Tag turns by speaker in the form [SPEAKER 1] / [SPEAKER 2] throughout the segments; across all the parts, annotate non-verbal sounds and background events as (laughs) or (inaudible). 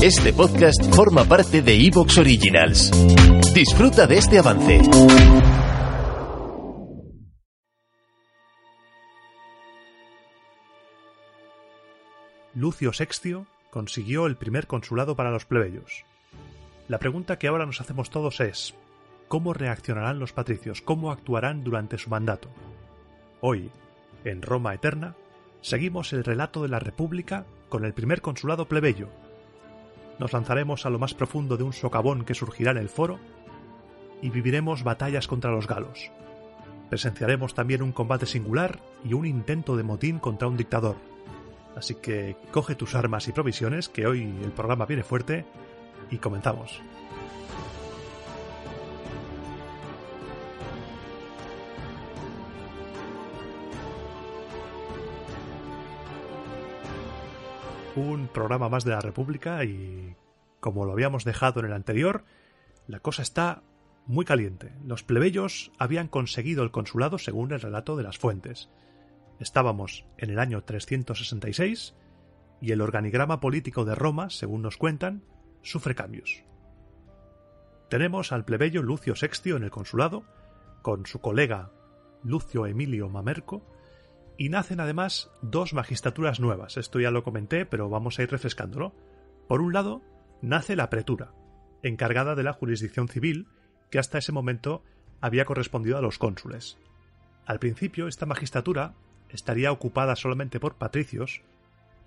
[SPEAKER 1] Este podcast forma parte de Evox Originals. Disfruta de este avance.
[SPEAKER 2] Lucio Sextio consiguió el primer consulado para los plebeyos. La pregunta que ahora nos hacemos todos es ¿cómo reaccionarán los patricios? ¿Cómo actuarán durante su mandato? Hoy, en Roma Eterna, seguimos el relato de la República con el primer consulado plebeyo. Nos lanzaremos a lo más profundo de un socavón que surgirá en el foro y viviremos batallas contra los galos. Presenciaremos también un combate singular y un intento de motín contra un dictador. Así que coge tus armas y provisiones, que hoy el programa viene fuerte, y comenzamos. Un programa más de la República y, como lo habíamos dejado en el anterior, la cosa está muy caliente. Los plebeyos habían conseguido el consulado según el relato de las fuentes. Estábamos en el año 366 y el organigrama político de Roma, según nos cuentan, sufre cambios. Tenemos al plebeyo Lucio Sextio en el consulado, con su colega Lucio Emilio Mamerco, y nacen además dos magistraturas nuevas. Esto ya lo comenté, pero vamos a ir refrescándolo. Por un lado, nace la pretura, encargada de la jurisdicción civil, que hasta ese momento había correspondido a los cónsules. Al principio, esta magistratura estaría ocupada solamente por patricios,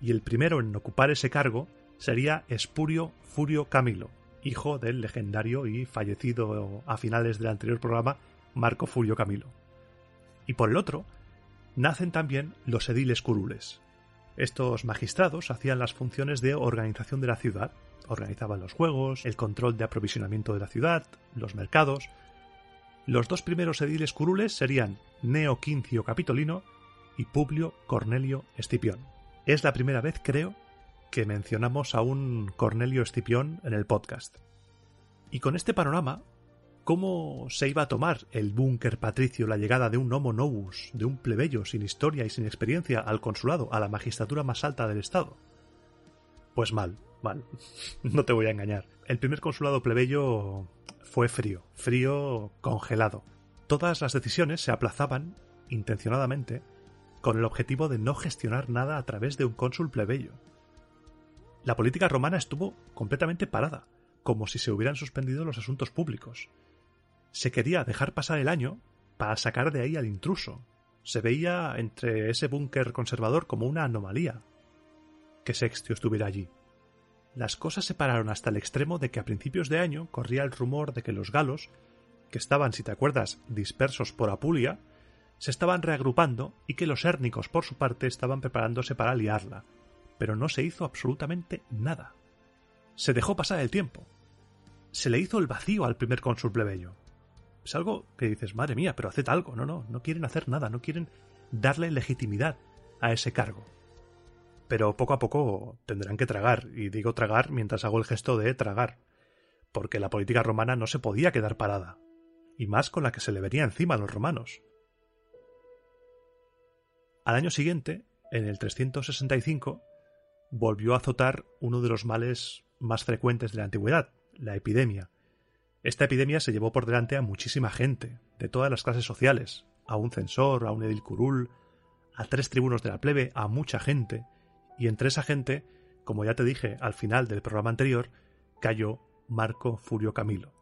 [SPEAKER 2] y el primero en ocupar ese cargo sería Espurio Furio Camilo, hijo del legendario y fallecido a finales del anterior programa Marco Furio Camilo. Y por el otro, nacen también los ediles curules. Estos magistrados hacían las funciones de organización de la ciudad, organizaban los juegos, el control de aprovisionamiento de la ciudad, los mercados. Los dos primeros ediles curules serían Neo Quincio Capitolino y Publio Cornelio Escipión. Es la primera vez, creo, que mencionamos a un Cornelio Escipión en el podcast. Y con este panorama cómo se iba a tomar el búnker patricio la llegada de un homo novus, de un plebeyo sin historia y sin experiencia al consulado, a la magistratura más alta del Estado. Pues mal, mal. (laughs) no te voy a engañar. El primer consulado plebeyo fue frío, frío congelado. Todas las decisiones se aplazaban, intencionadamente, con el objetivo de no gestionar nada a través de un cónsul plebeyo. La política romana estuvo completamente parada, como si se hubieran suspendido los asuntos públicos se quería dejar pasar el año para sacar de ahí al intruso. Se veía entre ese búnker conservador como una anomalía que Sextio estuviera allí. Las cosas se pararon hasta el extremo de que a principios de año corría el rumor de que los galos, que estaban, si te acuerdas, dispersos por Apulia, se estaban reagrupando y que los érnicos, por su parte, estaban preparándose para liarla. Pero no se hizo absolutamente nada. Se dejó pasar el tiempo. Se le hizo el vacío al primer cónsul plebeyo. Es algo que dices, madre mía, pero haced algo. No, no, no quieren hacer nada, no quieren darle legitimidad a ese cargo. Pero poco a poco tendrán que tragar, y digo tragar mientras hago el gesto de tragar, porque la política romana no se podía quedar parada, y más con la que se le venía encima a los romanos. Al año siguiente, en el 365, volvió a azotar uno de los males más frecuentes de la antigüedad, la epidemia, esta epidemia se llevó por delante a muchísima gente, de todas las clases sociales, a un censor, a un edil curul, a tres tribunos de la plebe, a mucha gente, y entre esa gente, como ya te dije al final del programa anterior, cayó Marco Furio Camilo.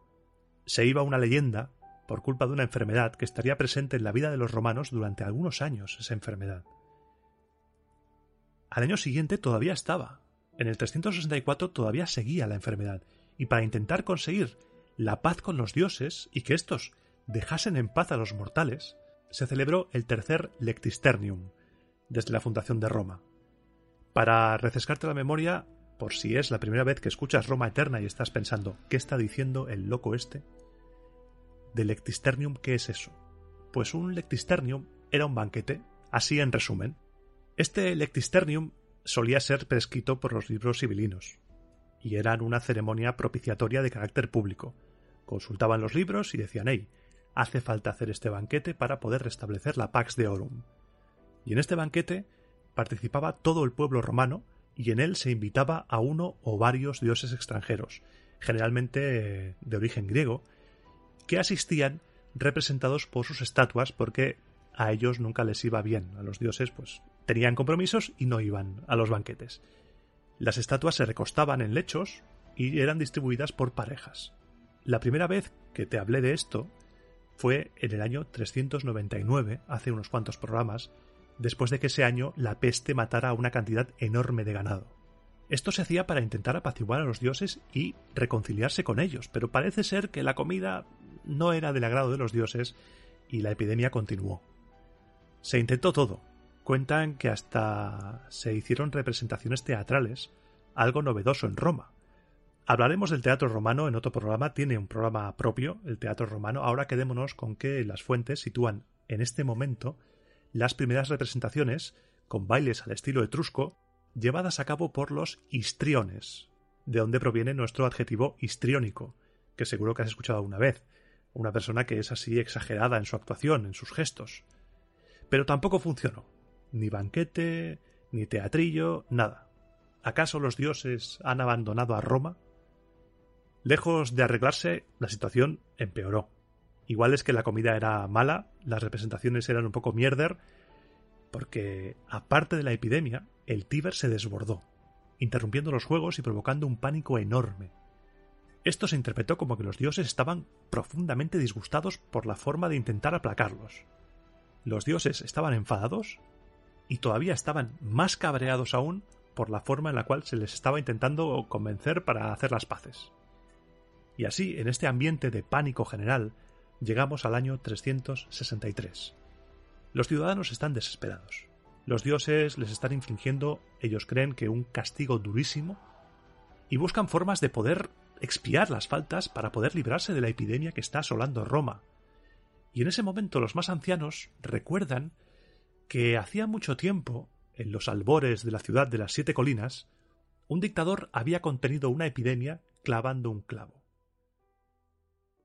[SPEAKER 2] Se iba una leyenda por culpa de una enfermedad que estaría presente en la vida de los romanos durante algunos años, esa enfermedad. Al año siguiente todavía estaba. En el 364 todavía seguía la enfermedad, y para intentar conseguir la paz con los dioses y que éstos dejasen en paz a los mortales, se celebró el tercer Lectisternium, desde la fundación de Roma. Para refrescarte la memoria, por si es la primera vez que escuchas Roma Eterna y estás pensando, ¿qué está diciendo el loco este? De Lectisternium, ¿qué es eso? Pues un Lectisternium era un banquete, así en resumen. Este Lectisternium solía ser prescrito por los libros civilinos, y eran una ceremonia propiciatoria de carácter público, consultaban los libros y decían, hey, hace falta hacer este banquete para poder restablecer la Pax de Orum. Y en este banquete participaba todo el pueblo romano y en él se invitaba a uno o varios dioses extranjeros, generalmente de origen griego, que asistían representados por sus estatuas porque a ellos nunca les iba bien, a los dioses pues tenían compromisos y no iban a los banquetes. Las estatuas se recostaban en lechos y eran distribuidas por parejas. La primera vez que te hablé de esto fue en el año 399, hace unos cuantos programas, después de que ese año la peste matara a una cantidad enorme de ganado. Esto se hacía para intentar apaciguar a los dioses y reconciliarse con ellos, pero parece ser que la comida no era del agrado de los dioses y la epidemia continuó. Se intentó todo. Cuentan que hasta se hicieron representaciones teatrales, algo novedoso en Roma. Hablaremos del teatro romano en otro programa, tiene un programa propio, el teatro romano. Ahora quedémonos con que las fuentes sitúan en este momento las primeras representaciones, con bailes al estilo etrusco, llevadas a cabo por los histriones, de donde proviene nuestro adjetivo histriónico, que seguro que has escuchado alguna vez, una persona que es así exagerada en su actuación, en sus gestos. Pero tampoco funcionó, ni banquete, ni teatrillo, nada. ¿Acaso los dioses han abandonado a Roma? Lejos de arreglarse, la situación empeoró. Igual es que la comida era mala, las representaciones eran un poco mierder, porque, aparte de la epidemia, el Tíber se desbordó, interrumpiendo los juegos y provocando un pánico enorme. Esto se interpretó como que los dioses estaban profundamente disgustados por la forma de intentar aplacarlos. Los dioses estaban enfadados y todavía estaban más cabreados aún por la forma en la cual se les estaba intentando convencer para hacer las paces. Y así, en este ambiente de pánico general, llegamos al año 363. Los ciudadanos están desesperados. Los dioses les están infligiendo, ellos creen que un castigo durísimo, y buscan formas de poder expiar las faltas para poder librarse de la epidemia que está asolando Roma. Y en ese momento los más ancianos recuerdan que hacía mucho tiempo, en los albores de la ciudad de las siete colinas, un dictador había contenido una epidemia clavando un clavo